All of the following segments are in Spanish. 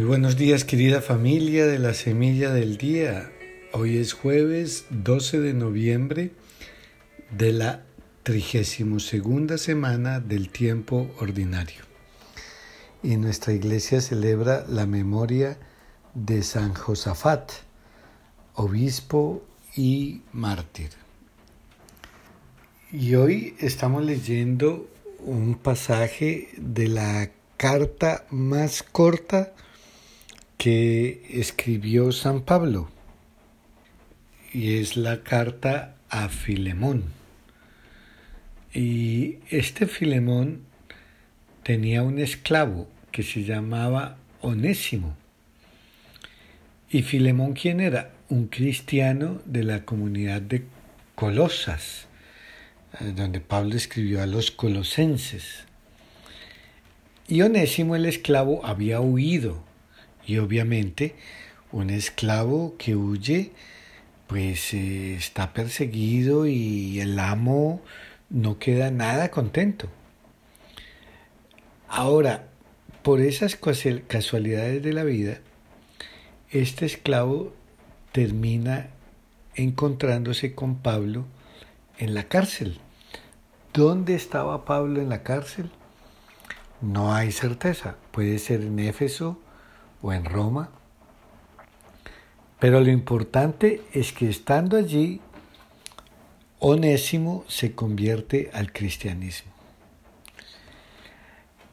Muy buenos días querida familia de la Semilla del Día. Hoy es jueves 12 de noviembre de la 32 semana del tiempo ordinario. Y nuestra iglesia celebra la memoria de San Josafat, obispo y mártir. Y hoy estamos leyendo un pasaje de la carta más corta que escribió San Pablo y es la carta a Filemón. Y este Filemón tenía un esclavo que se llamaba Onésimo. ¿Y Filemón quién era? Un cristiano de la comunidad de Colosas, eh, donde Pablo escribió a los colosenses. Y Onésimo el esclavo había huido y obviamente un esclavo que huye pues eh, está perseguido y el amo no queda nada contento. Ahora, por esas casualidades de la vida, este esclavo termina encontrándose con Pablo en la cárcel. ¿Dónde estaba Pablo en la cárcel? No hay certeza. Puede ser en Éfeso, o en Roma. Pero lo importante es que estando allí, Onésimo se convierte al cristianismo.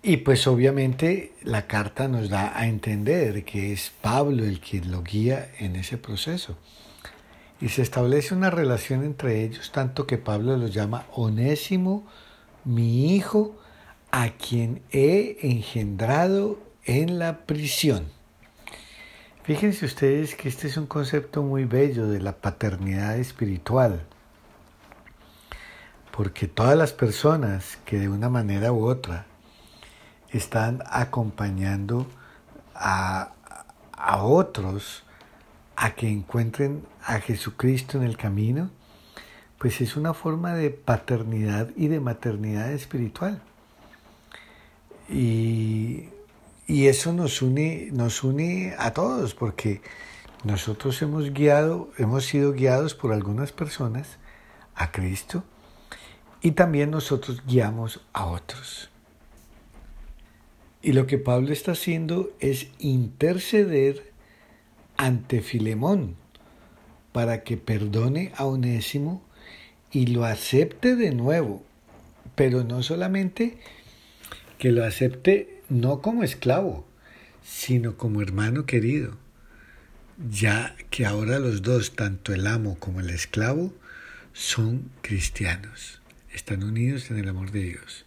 Y pues obviamente la carta nos da a entender que es Pablo el que lo guía en ese proceso. Y se establece una relación entre ellos, tanto que Pablo lo llama Onésimo, mi hijo, a quien he engendrado en la prisión. Fíjense ustedes que este es un concepto muy bello de la paternidad espiritual, porque todas las personas que de una manera u otra están acompañando a, a otros a que encuentren a Jesucristo en el camino, pues es una forma de paternidad y de maternidad espiritual. Y y eso nos une, nos une a todos, porque nosotros hemos guiado, hemos sido guiados por algunas personas a Cristo y también nosotros guiamos a otros. Y lo que Pablo está haciendo es interceder ante Filemón para que perdone a Onésimo y lo acepte de nuevo, pero no solamente que lo acepte no como esclavo, sino como hermano querido, ya que ahora los dos, tanto el amo como el esclavo, son cristianos, están unidos en el amor de Dios.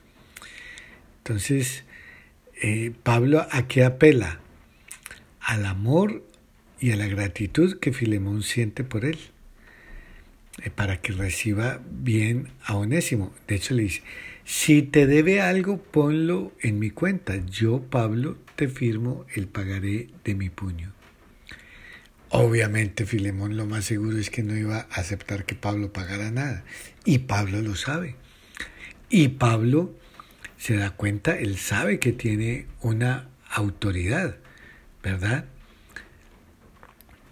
Entonces, eh, Pablo a qué apela? Al amor y a la gratitud que Filemón siente por él, eh, para que reciba bien a Onésimo. De hecho, le dice, si te debe algo, ponlo en mi cuenta. Yo, Pablo, te firmo el pagaré de mi puño. Obviamente Filemón lo más seguro es que no iba a aceptar que Pablo pagara nada. Y Pablo lo sabe. Y Pablo se da cuenta, él sabe que tiene una autoridad, ¿verdad?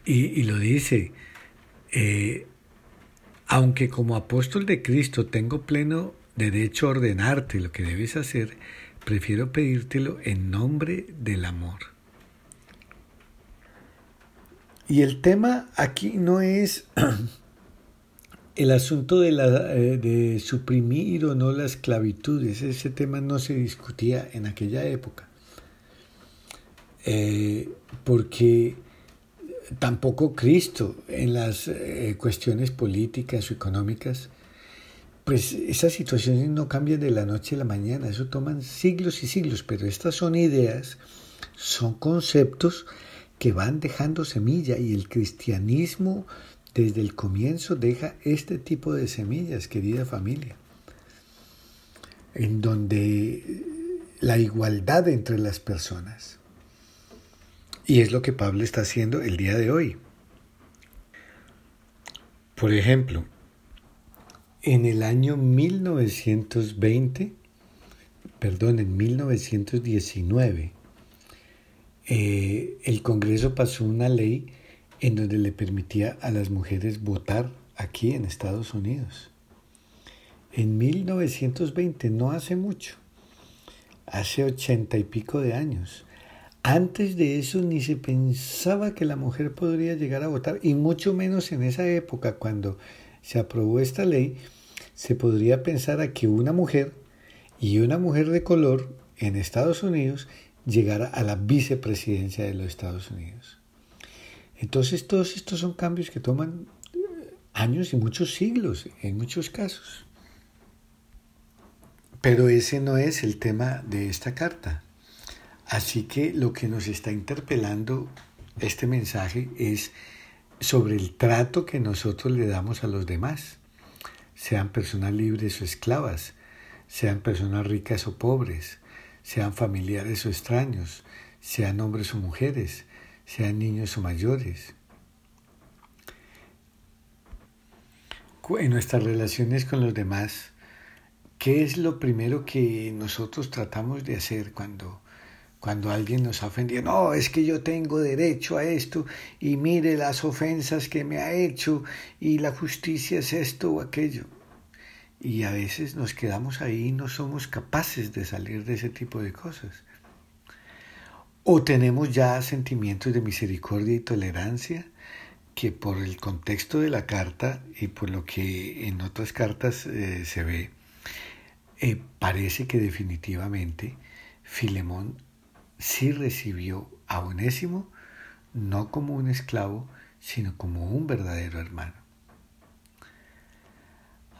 Y, lo dice, eh, aunque como apóstol de Cristo tengo pleno derecho a ordenarte lo que debes hacer, prefiero pedírtelo en nombre del amor. Y el tema aquí no es el asunto de, la, eh, de suprimir o no la esclavitud, ese tema no se discutía en aquella época, eh, porque tampoco Cristo en las eh, cuestiones políticas o económicas pues esas situaciones no cambian de la noche a la mañana, eso toman siglos y siglos, pero estas son ideas, son conceptos que van dejando semilla y el cristianismo desde el comienzo deja este tipo de semillas, querida familia, en donde la igualdad entre las personas. Y es lo que Pablo está haciendo el día de hoy. Por ejemplo, en el año 1920, perdón, en 1919, eh, el Congreso pasó una ley en donde le permitía a las mujeres votar aquí en Estados Unidos. En 1920, no hace mucho, hace ochenta y pico de años. Antes de eso ni se pensaba que la mujer podría llegar a votar, y mucho menos en esa época cuando se aprobó esta ley, se podría pensar a que una mujer y una mujer de color en Estados Unidos llegara a la vicepresidencia de los Estados Unidos. Entonces todos estos son cambios que toman años y muchos siglos en muchos casos. Pero ese no es el tema de esta carta. Así que lo que nos está interpelando este mensaje es sobre el trato que nosotros le damos a los demás, sean personas libres o esclavas, sean personas ricas o pobres, sean familiares o extraños, sean hombres o mujeres, sean niños o mayores. En nuestras relaciones con los demás, ¿qué es lo primero que nosotros tratamos de hacer cuando, cuando alguien nos ha ofendido? No, es que yo tengo derecho a esto y mire las ofensas que me ha hecho y la justicia es esto o aquello. Y a veces nos quedamos ahí y no somos capaces de salir de ese tipo de cosas. O tenemos ya sentimientos de misericordia y tolerancia que por el contexto de la carta y por lo que en otras cartas eh, se ve, eh, parece que definitivamente Filemón sí recibió a Onésimo no como un esclavo, sino como un verdadero hermano.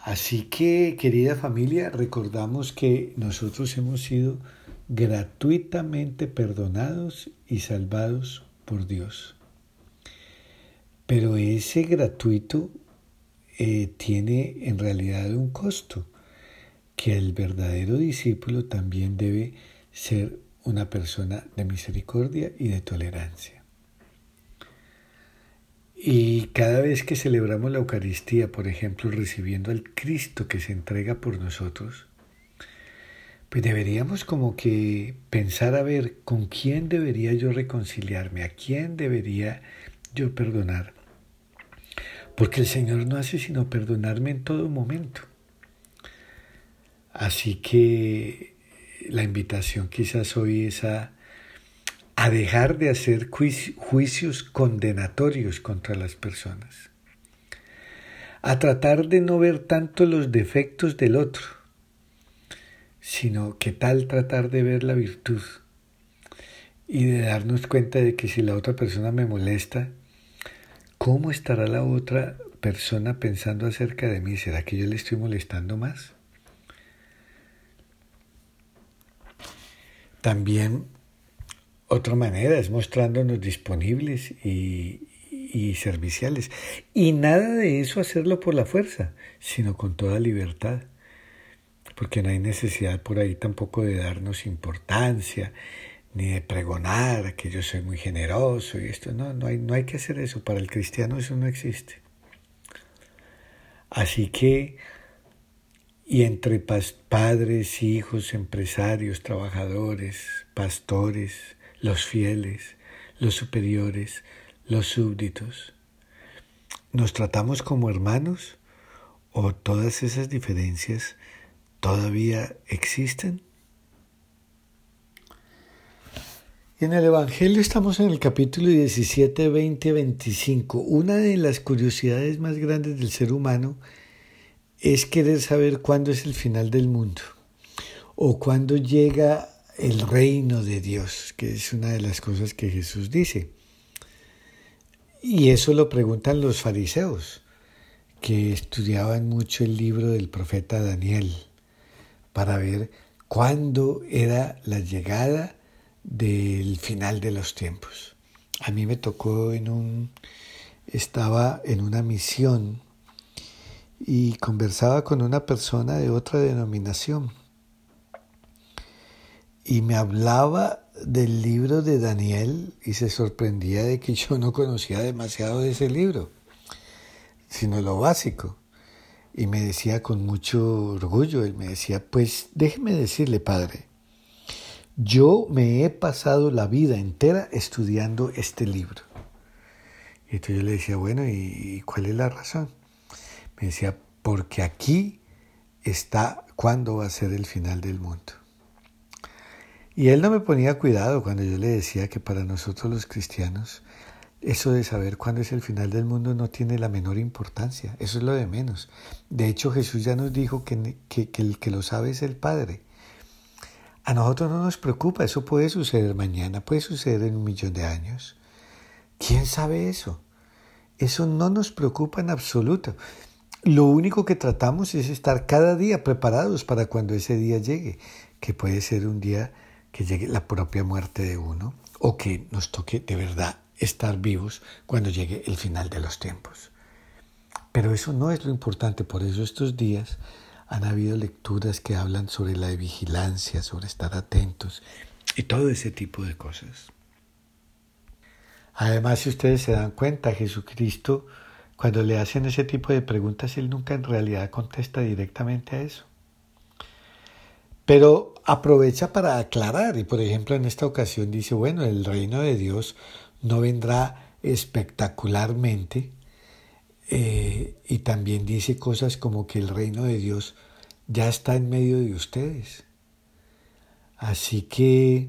Así que, querida familia, recordamos que nosotros hemos sido gratuitamente perdonados y salvados por Dios. Pero ese gratuito eh, tiene en realidad un costo, que el verdadero discípulo también debe ser una persona de misericordia y de tolerancia. Y cada vez que celebramos la Eucaristía, por ejemplo, recibiendo al Cristo que se entrega por nosotros, pues deberíamos como que pensar a ver con quién debería yo reconciliarme, a quién debería yo perdonar. Porque el Señor no hace sino perdonarme en todo momento. Así que la invitación quizás hoy es a, a dejar de hacer juicios condenatorios contra las personas. A tratar de no ver tanto los defectos del otro, sino que tal tratar de ver la virtud y de darnos cuenta de que si la otra persona me molesta, ¿Cómo estará la otra persona pensando acerca de mí? ¿Será que yo le estoy molestando más? También otra manera es mostrándonos disponibles y, y, serviciales. Y nada de eso hacerlo por la fuerza, sino con toda libertad. Porque no hay necesidad por ahí tampoco de darnos importancia ni de pregonar que yo soy muy generoso y esto. No, no hay, no hay que hacer eso. Para el cristiano eso no existe. Así que, y entre padres, hijos, empresarios, trabajadores, pastores, los fieles, los superiores, los súbditos, ¿nos tratamos como hermanos o todas esas diferencias todavía existen? En el Evangelio estamos en el capítulo 17, 20, 25. Una de las curiosidades más grandes del ser humano es querer saber cuándo es el final del mundo o cuándo llega el reino de Dios, que es una de las cosas que Jesús dice. Y eso lo preguntan los fariseos, que estudiaban mucho el libro del profeta Daniel, para ver cuándo era la llegada del final de los tiempos. A mí me tocó en un, estaba en una misión y conversaba con una persona de otra denominación y me hablaba del libro de Daniel y se sorprendía de que yo no conocía demasiado de ese libro, sino lo básico. Y me decía con mucho orgullo, él me decía, pues déjeme decirle, padre, yo me he pasado la vida entera estudiando este libro. Y entonces yo le decía, bueno, ¿y cuál es la razón? Me decía, porque aquí está cuándo va a ser el final del mundo. Y él no me ponía cuidado cuando yo le decía que para nosotros los cristianos eso de saber cuándo es el final del mundo no tiene la menor importancia, eso es lo de menos. De hecho Jesús ya nos dijo que, que, que el que lo sabe es el Padre. A nosotros no nos preocupa, eso puede suceder mañana, puede suceder en un millón de años. ¿Quién sabe eso? Eso no nos preocupa en absoluto. Lo único que tratamos es estar cada día preparados para cuando ese día llegue, que puede ser un día que llegue la propia muerte de uno o que nos toque de verdad estar vivos cuando llegue el final de los tiempos. Pero eso no es lo importante, por eso estos días han habido lecturas que hablan sobre la vigilancia, sobre estar atentos y todo ese tipo de cosas. Además, si ustedes se dan cuenta, Jesucristo, cuando le hacen ese tipo de preguntas, Él nunca en realidad contesta directamente a eso. Pero aprovecha para aclarar y, por ejemplo, en esta ocasión dice, bueno, el reino de Dios no vendrá espectacularmente. Eh, y también dice cosas como que el reino de Dios ya está en medio de ustedes. Así que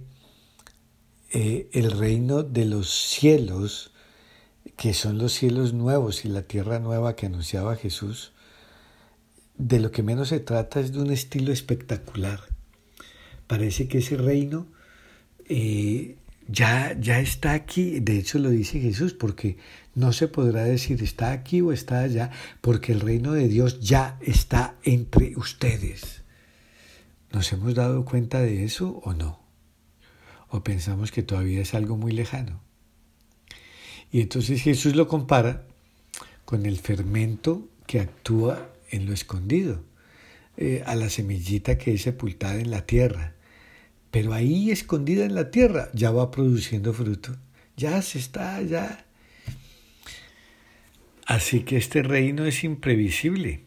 eh, el reino de los cielos, que son los cielos nuevos y la tierra nueva que anunciaba Jesús, de lo que menos se trata es de un estilo espectacular. Parece que ese reino eh, ya, ya está aquí, de hecho lo dice Jesús, porque no se podrá decir está aquí o está allá, porque el reino de Dios ya está entre ustedes. ¿Nos hemos dado cuenta de eso o no? ¿O pensamos que todavía es algo muy lejano? Y entonces Jesús lo compara con el fermento que actúa en lo escondido, eh, a la semillita que es sepultada en la tierra pero ahí escondida en la tierra ya va produciendo fruto, ya se está, ya. Así que este reino es imprevisible.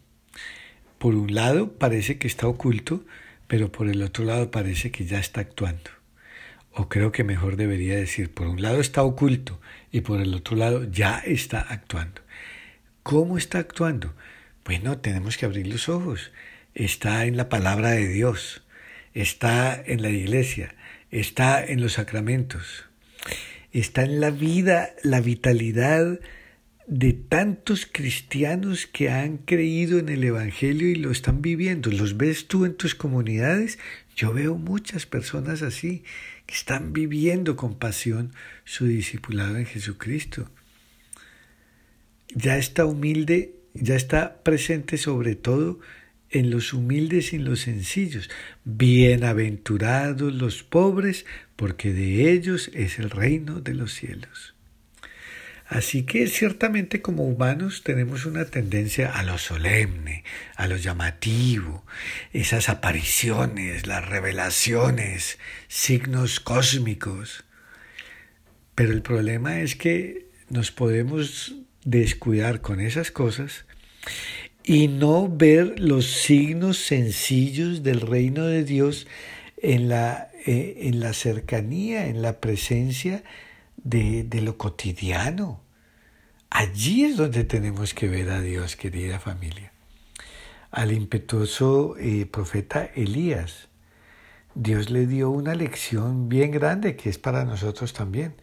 Por un lado parece que está oculto, pero por el otro lado parece que ya está actuando. O creo que mejor debería decir, por un lado está oculto y por el otro lado ya está actuando. ¿Cómo está actuando? Bueno, tenemos que abrir los ojos. Está en la palabra de Dios está en la iglesia, está en los sacramentos, está en la vida, la vitalidad de tantos cristianos que han creído en el Evangelio y lo están viviendo. ¿Los ves tú en tus comunidades? Yo veo muchas personas así, que están viviendo con pasión su discipulado en Jesucristo. Ya está humilde, ya está presente sobre todo en los humildes y en los sencillos. Bienaventurados los pobres, porque de ellos es el reino de los cielos. Así que ciertamente como humanos tenemos una tendencia a lo solemne, a lo llamativo, esas apariciones, las revelaciones, signos cósmicos. Pero el problema es que nos podemos descuidar con esas cosas y no ver los signos sencillos del reino de Dios en la, eh, en la cercanía, en la presencia de, de, lo cotidiano. Allí es donde tenemos que ver a Dios, querida familia. Al impetuoso eh, profeta Elías, Dios le dio una lección bien grande que es para nosotros también.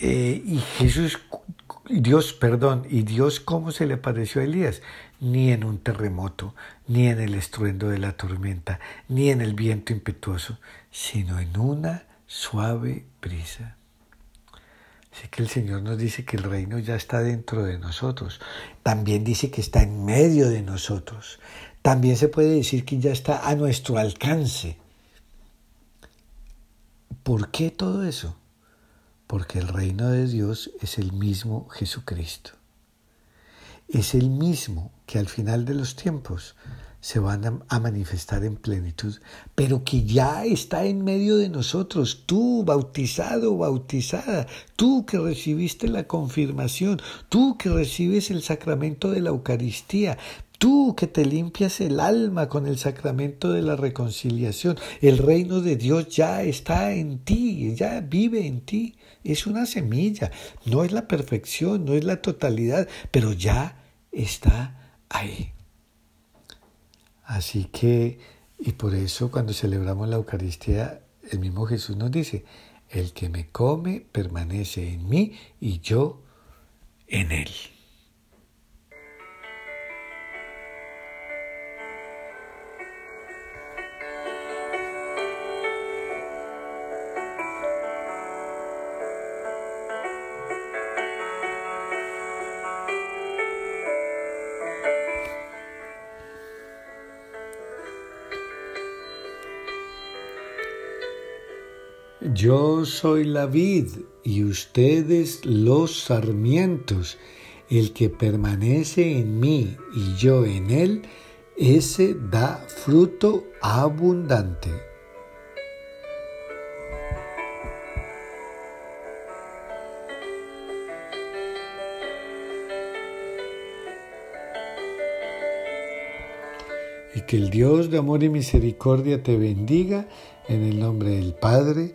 Eh, y Jesús, Dios, perdón, y Dios cómo se le pareció a Elías ni en un terremoto, ni en el estruendo de la tormenta, ni en el viento impetuoso, sino en una suave brisa. Así que el Señor nos dice que el reino ya está dentro de nosotros. También dice que está en medio de nosotros. También se puede decir que ya está a nuestro alcance. ¿Por qué todo eso? Porque el reino de Dios es el mismo Jesucristo es el mismo que al final de los tiempos se van a, manifestar en plenitud, pero que ya está en medio de nosotros, tú bautizado, bautizada, tú que recibiste la confirmación, tú que recibes el sacramento de la Eucaristía, Tú que te limpias el alma con el sacramento de la reconciliación, el reino de Dios ya está en ti, ya vive en ti. Es una semilla, no es la perfección, no es la totalidad, pero ya está ahí. Así que, y por eso cuando celebramos la Eucaristía, el mismo Jesús nos dice, el que me come permanece en mí y yo en él. Yo soy la vid y ustedes los sarmientos. El que permanece en mí y yo en él, ese da fruto abundante. Y que el Dios de amor y misericordia te bendiga en el nombre del Padre,